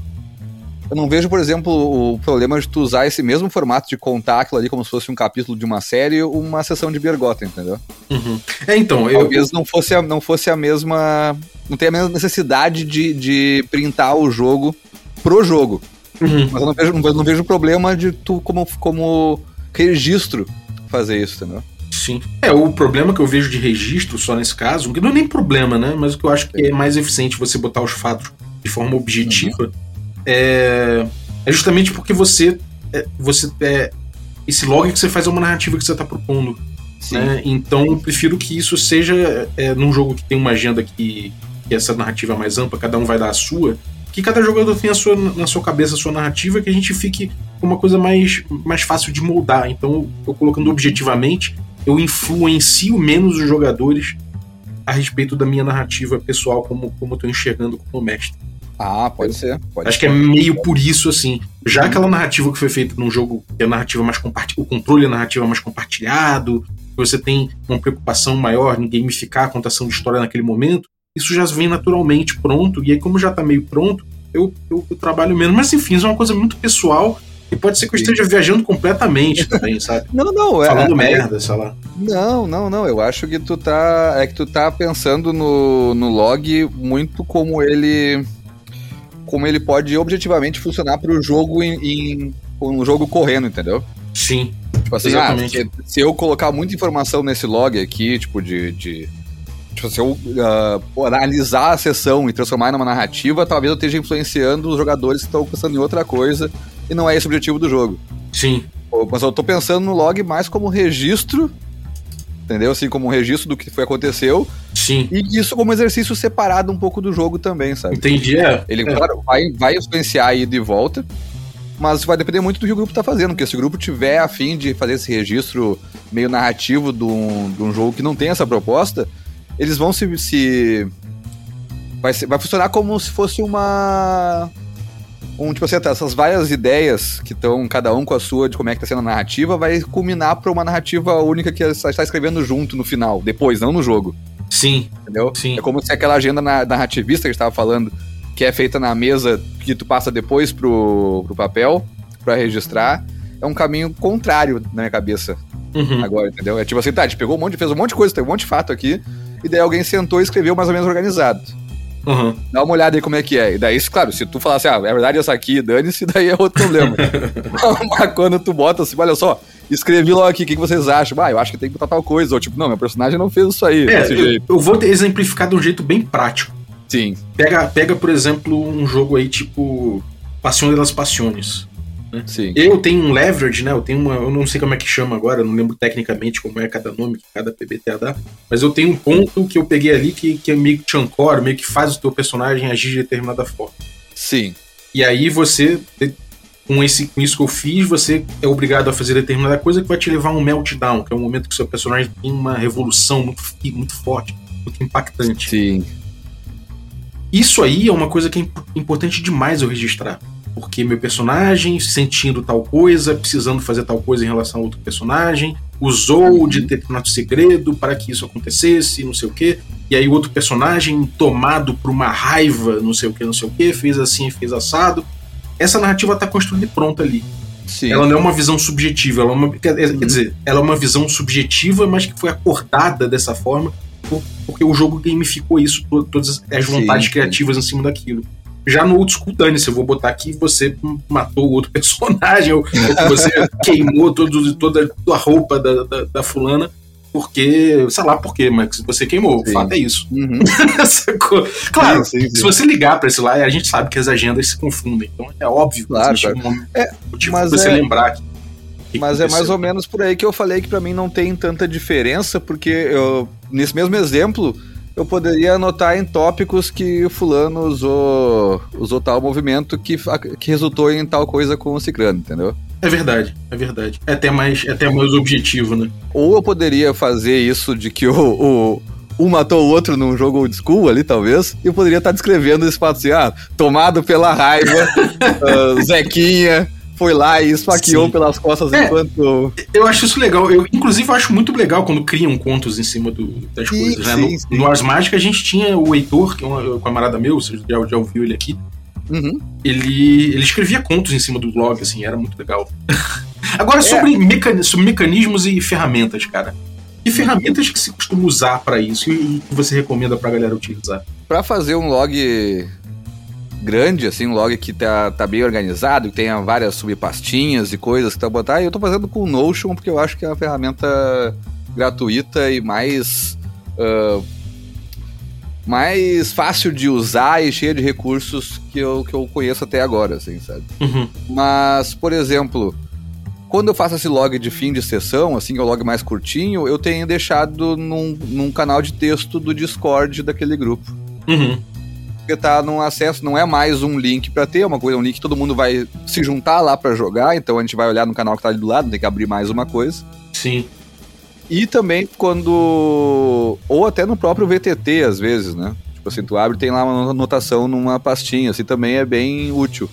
Eu não vejo, por exemplo, o problema de tu usar esse mesmo formato de contar aquilo ali como se fosse um capítulo de uma série, uma sessão de Bergota, entendeu?
Uhum. É, então, eu,
Talvez não fosse a, não fosse a mesma. Não tenha a mesma necessidade de, de printar o jogo pro jogo.
Uhum.
Mas eu não vejo, não, não vejo problema de tu, como, como registro, fazer isso, entendeu?
Sim. É, o problema que eu vejo de registro só nesse caso, que não é nem problema, né? Mas o que eu acho que é mais eficiente você botar os fatos de forma objetiva é, é justamente porque você. É, você é, esse log que você faz é uma narrativa que você está propondo. né? Então eu prefiro que isso seja é, num jogo que tem uma agenda que, que essa narrativa é mais ampla, cada um vai dar a sua. Que cada jogador tenha a sua, na sua cabeça a sua narrativa, que a gente fique com uma coisa mais, mais fácil de moldar. Então, eu colocando objetivamente, eu influencio menos os jogadores a respeito da minha narrativa pessoal, como, como eu tô enxergando como mestre.
Ah, pode ser. Pode
Acho que é meio por isso, assim. Já aquela narrativa que foi feita num jogo que é a narrativa mais compartilhada, o controle é narrativa mais compartilhado, você tem uma preocupação maior em gamificar a contação de história naquele momento, isso já vem naturalmente pronto, e aí, como já tá meio pronto, eu, eu, eu trabalho menos. Mas enfim, isso é uma coisa muito pessoal. E pode ser que eu esteja viajando completamente também, sabe?
Não, não, é.
Falando
é-
merda, sei lá.
Não, não, não. Eu acho que tu tá. É que tu tá pensando no, no log muito como ele. Como ele pode objetivamente funcionar pro jogo em. em um jogo correndo, entendeu?
Sim.
Tipo assim,
Exatamente.
ah, se, se eu colocar muita informação nesse log aqui, tipo, de. de tipo, se eu pô, analisar a sessão e transformar numa narrativa, talvez eu esteja influenciando os jogadores que estão pensando em outra coisa e não é esse o objetivo do jogo.
Sim.
Mas eu tô pensando no log mais como registro, entendeu? Assim, como um registro do que foi aconteceu,
Sim.
e isso como exercício separado um pouco do jogo também, sabe?
Entendi. É.
Ele,
é.
claro, vai, vai influenciar a ida e volta, mas vai depender muito do que o grupo tá fazendo, porque se o grupo tiver a fim de fazer esse registro meio narrativo de um, de um jogo que não tem essa proposta, eles vão se. se vai, ser- vai funcionar como se fosse uma. Um, tipo assim, essas várias ideias que estão, cada um com a sua, de como é que tá sendo a narrativa, vai culminar pra uma narrativa única que você está escrevendo junto no final, depois, não no jogo.
Sim.
Entendeu?
Sim.
É como se aquela agenda na- narrativista que a gente tava falando, que é feita na mesa, que tu passa depois pro, pro papel, pra registrar, é um caminho contrário na minha cabeça
Uhum.
agora, entendeu? É tipo assim, tá, a gente pegou um monte, fez um monte de coisa, tem um monte de fato aqui, e daí alguém sentou e escreveu mais ou menos organizado.
Uhum.
Dá uma olhada aí como é que é. E daí, claro, se tu falar assim, ah, é verdade essa aqui, dane-se, daí é outro problema. Mas quando tu bota assim, olha só, escrevi logo aqui, o que, que vocês acham? Ah, eu acho que tem que botar tal coisa. Ou tipo, não, meu personagem não fez isso aí,
É,
desse
eu,
jeito.
eu vou exemplificar de um jeito bem prático.
Sim.
Pega, pega, por exemplo, um jogo aí tipo Passion de las
Sim.
Eu tenho um leverage, né? Eu tenho uma. Eu não sei como é que chama agora, eu não lembro tecnicamente como é cada nome que cada PBTA dá. Mas eu tenho um ponto que eu peguei ali que, que é meio que te ancora, meio que faz o teu personagem agir de determinada forma.
Sim.
E aí você, com, esse, com isso que eu fiz, você é obrigado a fazer determinada coisa que vai te levar a um meltdown, que é um momento que o seu personagem tem uma revolução muito, muito forte, muito impactante.
Sim.
Isso aí é uma coisa que é imp- importante demais eu registrar. Porque meu personagem, sentindo tal coisa, precisando fazer tal coisa em relação a outro personagem, usou de determinado segredo para que isso acontecesse, não sei o quê. E aí o outro personagem, tomado por uma raiva, não sei o que, não sei o que, fez assim, fez assado. Essa narrativa está construída e pronta ali.
Sim.
Ela não é uma visão subjetiva, ela é uma, quer, quer dizer, ela é uma visão subjetiva, mas que foi acordada dessa forma, por- porque o jogo gamificou isso, to- todas as vontades
sim.
criativas em cima daquilo. Já no old school, dane-se, eu vou botar aqui você matou o outro personagem, ou, ou que você queimou todo, toda a roupa da, da, da fulana. porque, sei lá por quê, mas você queimou. O
Sim.
fato é isso.
Uhum.
Claro,
Sim, sim,
se você ligar pra esse lá, a gente sabe que as agendas se confundem. Então é óbvio
Claro,
existe
claro.
um
É,
motivo
mas
você
é-
lembrar que. que
Mas é mais ou menos por aí que eu falei que pra mim não tem tanta diferença, porque eu, nesse mesmo exemplo, eu poderia anotar em tópicos que o fulano usou, usou tal movimento que, que resultou em tal coisa com o ciclano, entendeu?
É verdade, é verdade. É até mais, é até mais objetivo, né?
Ou eu poderia fazer isso de que o, o- um matou o outro num jogo old school ali, talvez, e eu poderia estar descrevendo esse fato assim, ah, tomado pela raiva, ah, Zequinha foi lá e esfaqueou
Sim.
pelas costas
É.
enquanto...
Eu acho isso legal. Eu, inclusive, eu acho muito legal quando criam contos em cima do- das
Sim,
coisas. Né?
sim,
No,
sim.
no Ars Mágica, a gente tinha o Heitor, que é um camarada meu, você já, já ouviu ele aqui.
Uhum.
Ele, ele escrevia contos em cima do blog, assim, era muito legal. Agora,
É.
sobre, mecani- sobre mecanismos e ferramentas, cara. Que ferramentas que se costuma usar pra isso e, e que você recomenda pra galera utilizar?
Pra fazer um log grande, assim, um log que tá, tá bem organizado, que tenha várias subpastinhas e coisas que tá botar, eu tô fazendo com o Notion porque eu acho que é uma ferramenta gratuita e mais ah, mais fácil de usar e cheia de recursos que eu, que eu conheço até agora, assim, sabe?
Uhum.
Mas, por exemplo, quando eu faço esse log de fim de sessão, assim, que é o log mais curtinho, eu tenho deixado num, num canal de texto do Discord daquele grupo
Uhum.
Porque tá num acesso, não é mais um link pra ter, é uma coisa, um link que todo mundo vai se juntar lá pra jogar, então a gente vai olhar no canal que tá ali do lado, tem que abrir mais uma coisa.
Sim.
E também quando. Ou até no próprio VTT, às vezes, né? Tipo assim, tu abre e tem lá uma anotação numa pastinha, assim também é bem útil.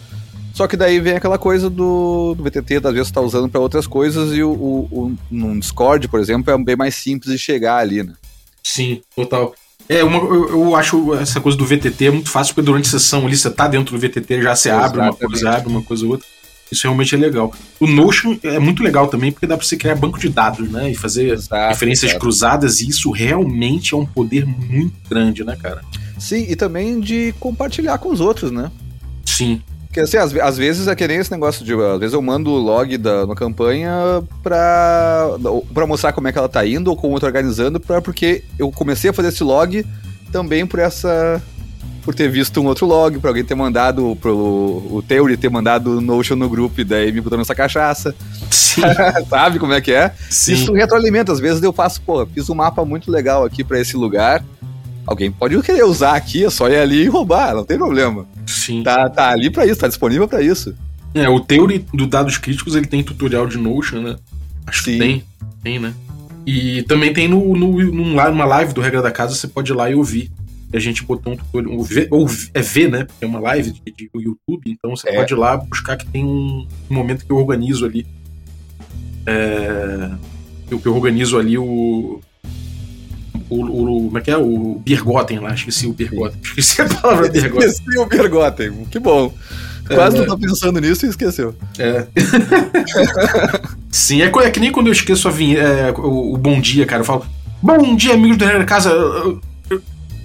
Só que daí vem aquela coisa do, do VTT, às vezes tá usando pra outras coisas, e o, o, o num Discord, por exemplo, é bem mais simples de chegar ali, né?
Sim, total. É, uma, eu, eu acho essa coisa do VTT é muito fácil, porque durante a sessão ali você tá dentro do VTT, já você abre uma coisa, abre uma coisa ou outra. Isso realmente é legal. O Notion é muito legal também, porque dá pra você criar banco de dados, né? E fazer
Exato,
referências
exato.
cruzadas, e isso realmente é um poder muito grande, né, cara?
Sim, e também de compartilhar com os outros, né?
Sim.
Porque assim, às, às vezes é que nem esse negócio de. Às vezes eu mando o log da uma campanha pra, pra mostrar como é que ela tá indo ou como eu tô organizando, pra, porque eu comecei a fazer esse log também por essa. Por ter visto um outro log, pra alguém ter mandado, pro o Theory ter mandado o Notion no grupo e daí me botou nessa cachaça.
Sim.
Sabe como é que é?
Sim.
Isso retroalimenta. Às vezes eu faço, pô, fiz um mapa muito legal aqui pra esse lugar. Alguém pode querer usar aqui, é só ir ali e roubar, não tem problema.
Sim.
Tá, tá ali pra isso, tá disponível pra isso.
É, o Theory do Dados Críticos, ele tem tutorial de Notion, né? Acho
Sim.
que tem. Tem, né? E também tem no, no, numa live do Regra da Casa, você pode ir lá e ouvir. E a gente botou um tutorial. Ou ou é V, né? Porque é uma live de, de YouTube, então você
É.
pode ir lá buscar que tem um, um momento que eu organizo ali. É, eu, que eu organizo ali o. O, o- como é que é? O Birgotten lá, esqueci o Birgotten. Esqueci a palavra Birgotten.
Esqueci o Bergotten, que bom. Quase não tô pensando nisso e esqueceu.
É. Sim, é, é que nem quando eu esqueço a vinhe- é, o, o bom dia, cara. Eu falo, bom dia, amigos do da Casa.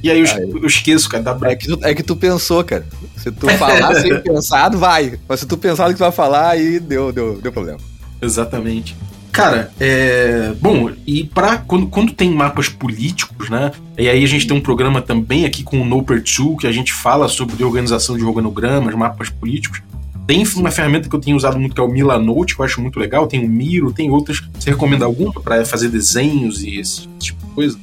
E aí eu,
Ah,
eu esqueço, cara. Dá
É tu, é que tu pensou, cara. Se tu falar sem pensar, vai. Mas se tu pensar no que tu vai falar, aí deu, deu, deu problema.
Exatamente. Cara, é. Bom, e pra. Quando, quando tem mapas políticos, né? E aí a gente tem um programa também aqui com o Noper2, que a gente fala sobre organização de organogramas, mapas políticos. Tem uma ferramenta que eu tenho usado muito que é o Milanote, que eu acho muito legal. Tem o Miro, tem outras. Você recomenda alguma pra fazer desenhos e esse tipo de coisa?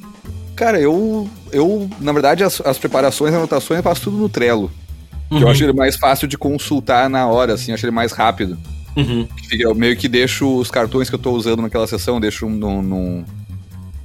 Cara, eu, eu na verdade, as, as preparações anotações eu faço tudo no Trello. que
Uhum.
Eu acho ele mais fácil de consultar na hora, assim, eu acho ele mais rápido.
Uhum.
Que Eu meio que deixo os cartões que eu tô usando naquela sessão, deixo num, num,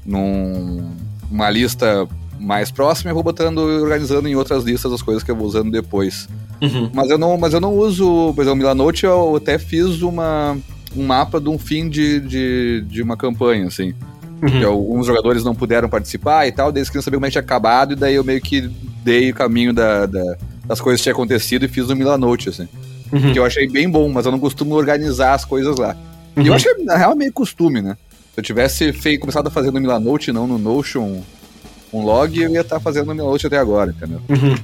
num- uma lista mais próxima e vou botando e organizando em outras listas as coisas que eu vou usando depois.
Uhum.
Mas eu não, mas eu não uso, por exemplo, Milanote eu até fiz uma, um mapa de um fim de, de, de uma campanha, assim. Que
Uhum.
alguns jogadores não puderam participar e tal, daí eles queriam saber como é que tinha acabado, e daí eu meio que dei o caminho da, da- das coisas que tinha acontecido e fiz no Milanote, assim.
Uhum.
Que eu achei bem bom, mas eu não costumo organizar as coisas lá. E
Uhum.
eu acho que na real é meio costume, né? Se eu tivesse feito, começado a fazer no Milanote, não no Notion, um log, eu ia estar fazendo no Milanote até agora, entendeu?
Uhum.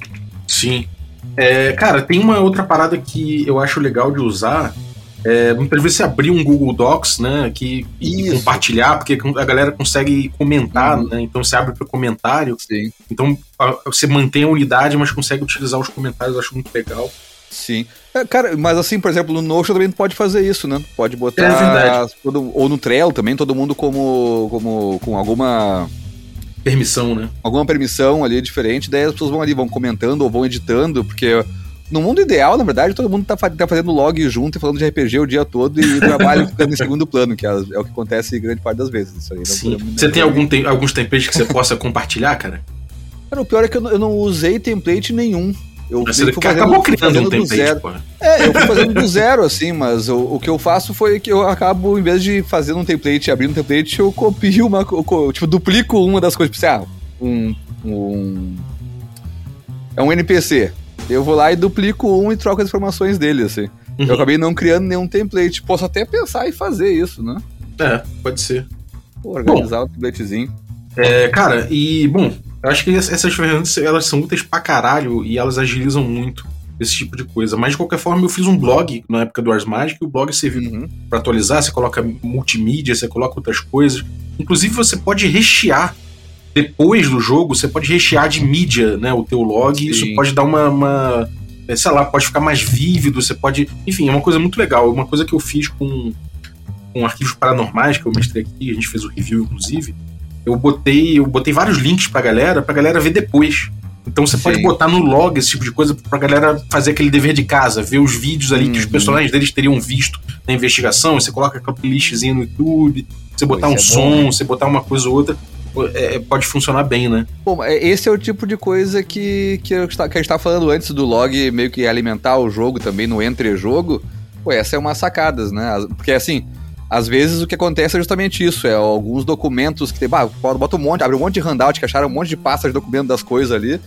Sim. É, cara, tem uma outra parada que eu acho legal de usar. É, muitas vezes você abrir um Google Docs, né, que, e
Isso.
compartilhar, porque a galera consegue comentar,
Uhum.
né, então você abre para comentário,
Sim.
então a- você mantém a unidade, mas consegue utilizar os comentários, eu acho muito legal.
Sim. É, cara, mas assim, por exemplo, no Notion também pode fazer isso, né? Pode botar.
É verdade.
todo- ou no Trello também, todo mundo como, como com alguma,
Permissão, né?
alguma permissão ali diferente, daí as pessoas vão ali, vão comentando ou vão editando, porque no mundo ideal, na verdade, todo mundo tá, tá fazendo log junto e falando de RPG o dia todo e o trabalho ficando em segundo plano, que é, é o que acontece grande parte das vezes. Isso aí não
Sim. Você tem algum tem, alguns templates que você possa compartilhar, cara?
Cara, o pior é que eu eu não usei template nenhum. Eu
Você
meio que fui
acabou
fui
criando um
fazendo do
template,
zero.
pô.
É, eu fui fazendo do zero, assim, mas o, o que eu faço foi que eu acabo, em vez de fazer um template e abrir um template, eu copio uma. co- Tipo, duplico uma das coisas. Tipo, assim, ah, um. um é um NPC. Eu vou lá e duplico um e troco as informações dele, assim. Eu
Uhum.
acabei não criando nenhum template. Posso até pensar em fazer isso, né?
É, pode ser.
Pô, organizar um templatezinho.
É, cara, e, bom, eu acho que ess- essas ferramentas, elas são úteis pra caralho e elas agilizam muito esse tipo de coisa. Mas, de qualquer forma, eu fiz um blog na época do Ars Magic, e o blog serviu
Uhum.
para atualizar, você coloca multimídia, você coloca outras coisas. Inclusive você pode rechear depois do jogo, você pode rechear de mídia, né, o teu log, e isso
Sim.
pode dar uma, uma é, sei lá, pode ficar mais vívido, você pode, enfim, é uma coisa muito legal, uma coisa que eu fiz com com arquivos paranormais que eu mestrei aqui, a gente fez o review inclusive. Eu botei, eu botei vários links pra galera, pra galera ver depois. Então você pode
Sim.
botar no log esse tipo de coisa pra galera fazer aquele dever de casa, ver os vídeos ali que os
Uhum.
personagens deles teriam visto na investigação, você coloca aquela playlistzinha no YouTube, você botar
Pô,
um
é
som,
bom, né?
você botar uma coisa ou outra, é, pode funcionar bem, né?
Bom, é- esse é o tipo de coisa que, que, eu, que a gente tava falando antes do log meio que alimentar o jogo também no entre-jogo. Pô, essa é uma sacadas, né? Porque assim, às vezes o que acontece é justamente isso: é alguns documentos que tem. Bah, bota um monte, abre um monte de handout que acharam um monte de pastas de documento das coisas ali.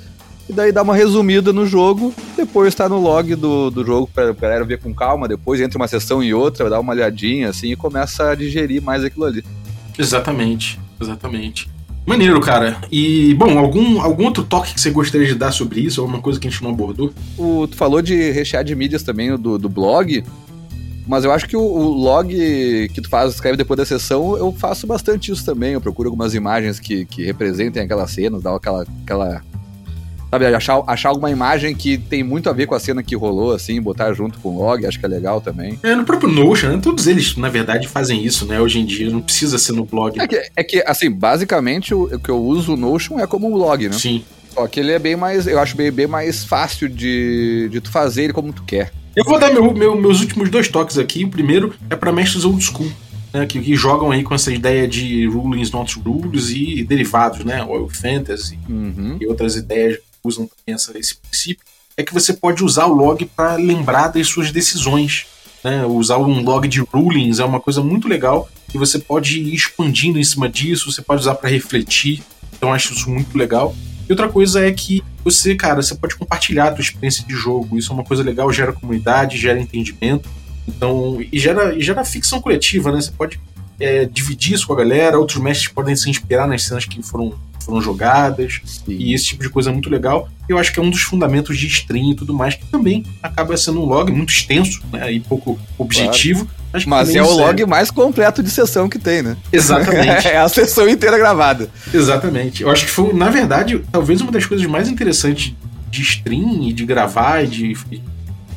E daí dá uma resumida no jogo, depois tá no log do, do jogo pra, pra galera ver com calma, depois entre uma sessão e outra, dá uma olhadinha assim e começa a digerir mais aquilo ali.
Exatamente, exatamente. Maneiro, cara. E, bom, algum, algum outro toque que você gostaria de dar sobre isso? Alguma coisa que a gente não abordou?
O, tu falou de rechear de mídias também do, do blog, mas eu acho que o, o log que tu faz, escreve depois da sessão, eu faço bastante isso também. Eu procuro algumas imagens que, que representem aquelas cenas, dar aquela. aquela sabe, achar, achar alguma imagem que tem muito a ver com a cena que rolou, assim, botar junto com o log, acho que é legal também.
É, no próprio Notion, né? todos eles, na verdade, fazem isso, né? Hoje em dia, não precisa ser no blog.
É que, é que assim, basicamente o, o que eu uso o Notion é como um log, né?
Sim.
Só que ele é bem mais, eu acho bem, bem mais fácil de, de tu fazer ele como tu quer.
Eu vou dar meu, meu- meus últimos dois toques aqui. O primeiro é para mestres old school, né? Que, que jogam aí com essa ideia de rulings, not rules e derivados, né? Oil Fantasy
Uhum.
e outras ideias que usam também essa, esse princípio. É que você pode usar o log para lembrar das suas decisões. Né? Usar um log de rulings é uma coisa muito legal e você pode ir expandindo em cima disso, você pode usar para refletir. Então eu acho isso muito legal. E outra coisa é que você, cara, você pode compartilhar a tua experiência de jogo. Isso é uma coisa legal, gera comunidade, gera entendimento. Então, e gera, e gera ficção coletiva, né? Você pode é, dividir isso com a galera, outros mestres podem se inspirar nas cenas que foram, foram jogadas. E esse tipo de coisa é muito legal. Eu acho que é um dos fundamentos de stream e tudo mais, que também acaba sendo um log muito extenso né, e pouco objetivo. Que
Mas é o
serve.
log mais completo de sessão que tem, né?
Exatamente.
é a sessão inteira gravada.
Exatamente. Eu acho que foi, na verdade, talvez uma das coisas mais interessantes de stream e de gravar e de.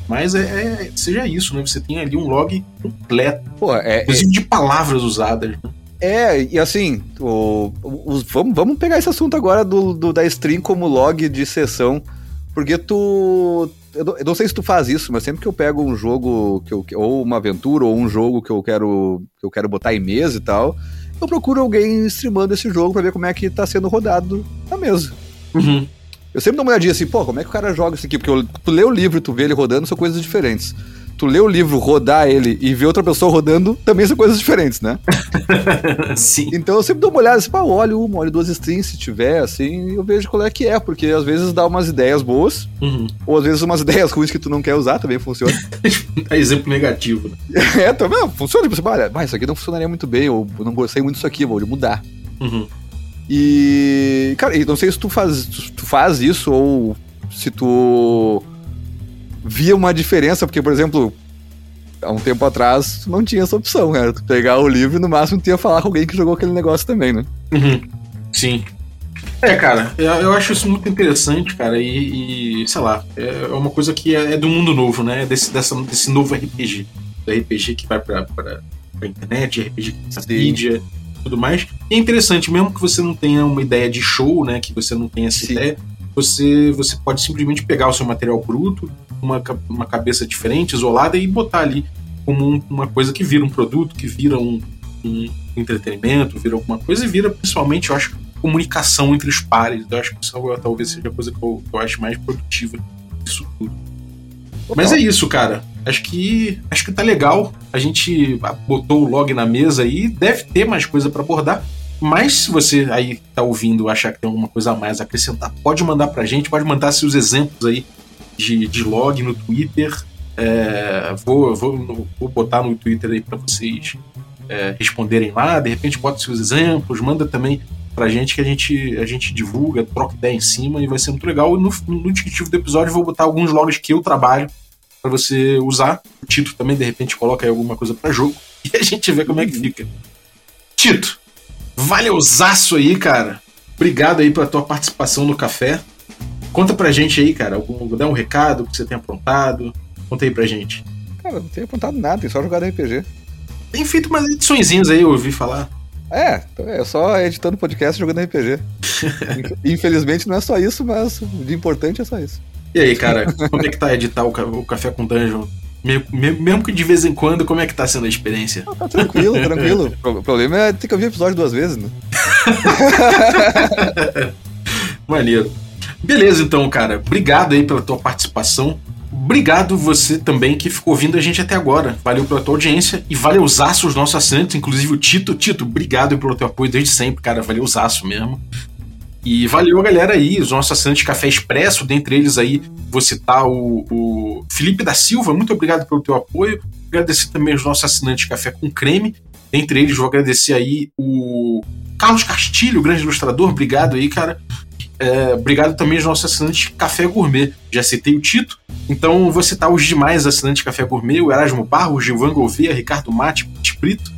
Mas é, é- seja isso, né? Você tem ali um log completo,
Pô, é, é,
inclusive de palavras usadas. Né?
é, e assim, o, os- vamos, vamos pegar esse assunto agora do, do- da stream como log de sessão, porque tu. Eu não, eu não sei se tu faz isso, mas sempre que eu pego um jogo, que eu, ou uma aventura, ou um jogo que eu quero, que eu quero botar em mesa e tal, eu procuro alguém streamando esse jogo pra ver como é que tá sendo rodado na mesa.
Uhum.
Eu sempre dou uma olhadinha assim, pô, como é que o cara joga isso aqui? Porque eu- tu lê o livro e tu vê ele rodando, são coisas diferentes. Tu lê o livro, rodar ele e ver outra pessoa rodando, também são coisas diferentes, né?
Sim.
Então eu sempre dou uma olhada assim, pá, olho uma, olho duas strings se tiver, assim, e eu vejo qual é que é, porque às vezes dá umas ideias boas,
Uhum.
ou às vezes umas ideias ruins que tu não quer usar, também funciona.
É exemplo negativo. Né?
é, também não, funciona, tipo, assim, olha, mas isso aqui não funcionaria muito bem, ou não gostei muito disso aqui, vou mudar.
Uhum.
E, cara, não sei se tu faz, se tu faz isso ou se tu via uma diferença, porque, por exemplo, há um tempo atrás não tinha essa opção, né? Tu pegar o livro e no máximo tu ia falar com alguém que jogou aquele negócio também, né?
Uhum. Sim. É, cara, eu, eu acho isso muito interessante, cara, e, e sei lá, é uma coisa que é, é do mundo novo, né? Desse, dessa, desse novo RPG. Do RPG que vai pra, pra, pra internet, RPG que vai pra mídia tudo mais. E é interessante, mesmo que você não tenha uma ideia de show, né? Que você não tenha essa
Sim.
ideia, você, você pode simplesmente pegar o seu material bruto, uma, uma cabeça diferente, isolada, e botar ali como um- uma coisa que vira um produto, que vira um, um entretenimento, vira alguma coisa, e vira principalmente, eu acho, comunicação entre os pares. Eu acho que isso é- talvez seja a coisa que eu, que eu acho mais produtiva disso tudo. Mas é isso, cara. Acho que acho que tá legal. A gente botou o log na mesa aí, deve ter mais coisa pra abordar. Mas se você aí tá ouvindo achar que tem alguma coisa a mais a acrescentar, pode mandar pra gente, pode mandar seus exemplos aí de, de log no Twitter. É, vou, vou, vou botar no Twitter aí pra vocês é, responderem lá. De repente, bota seus exemplos, manda também pra gente que a gente, a gente divulga, troca ideia em cima e vai ser muito legal. E no, no descritivo do episódio vou botar alguns logs que eu trabalho pra você usar. O Tito também, de repente, coloca aí alguma coisa pra jogo e a gente vê como é que fica. Tito, valeuzaço aí, cara. Obrigado aí pela tua participação no café. Conta pra gente aí, cara, algum, dá um recado que você tenha aprontado. Conta aí pra gente.
Cara, não tenho apontado nada, tem só jogado RPG.
Tem feito umas ediçõezinhas aí, eu ouvi falar.
É, é só editando podcast e jogando RPG. Inf- Infelizmente não é só isso, mas o de importante é só isso.
E aí, cara, como é que tá editar o Café com Dungeon? Me- me- Mesmo que de vez em quando, como é que tá sendo a experiência?
Tá tranquilo, tranquilo. O pro- problema é ter que ouvir episódio duas vezes, né?
Maneiro. Beleza, então, cara. Obrigado aí pela tua participação. Obrigado você também que ficou ouvindo a gente até agora. Valeu pela tua audiência e valeu os os nossos assinantes, inclusive o Tito. Tito, obrigado pelo teu apoio desde sempre, cara. Valeu os mesmo. E valeu a galera aí, os nossos assinantes de Café Expresso, dentre eles aí, vou citar o, o Felipe da Silva, muito obrigado pelo teu apoio. Agradecer também os nossos assinantes de Café com Creme. Dentre eles, vou agradecer aí o Carlos Castilho, grande ilustrador, obrigado aí, cara. É, obrigado também aos nossos assinantes Café Gourmet. Já citei o Tito, então vou citar os demais assinantes Café Gourmet: o Erasmo Barro, o Gilvan Gouveia, Ricardo Mate, Brito,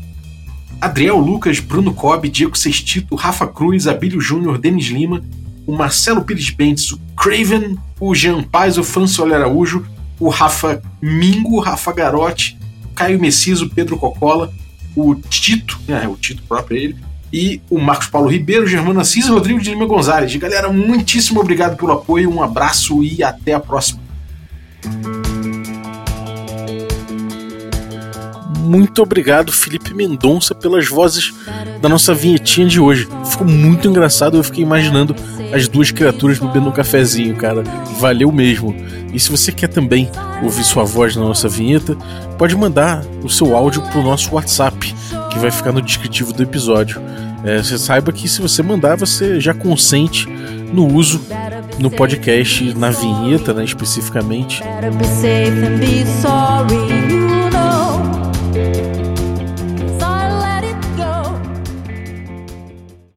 Adriel Lucas, Bruno Cobb, Diego Sextito, Rafa Cruz, Abílio Júnior, Denis Lima, o Marcelo Pires Bentes, o Craven, o Jean Paz, o Francioli Araújo, o Rafa Mingo, o Rafa Garotti, Caio Messias, Pedro Cocola, o Tito, é, o Tito próprio ele, e o Marcos Paulo Ribeiro, Germano Assis e Rodrigo de Lima Gonzalez. Galera, muitíssimo obrigado pelo apoio, um abraço e até a próxima. Muito obrigado, Felipe Mendonça, pelas vozes da nossa vinhetinha de hoje. Ficou muito engraçado, eu fiquei imaginando as duas criaturas bebendo um cafezinho, cara. Valeu mesmo. E se você quer também ouvir sua voz na nossa vinheta, pode mandar o seu áudio pro nosso WhatsApp, que vai ficar no descritivo do episódio. É, você saiba que se você mandar, você já consente no uso no podcast, na vinheta, né, especificamente.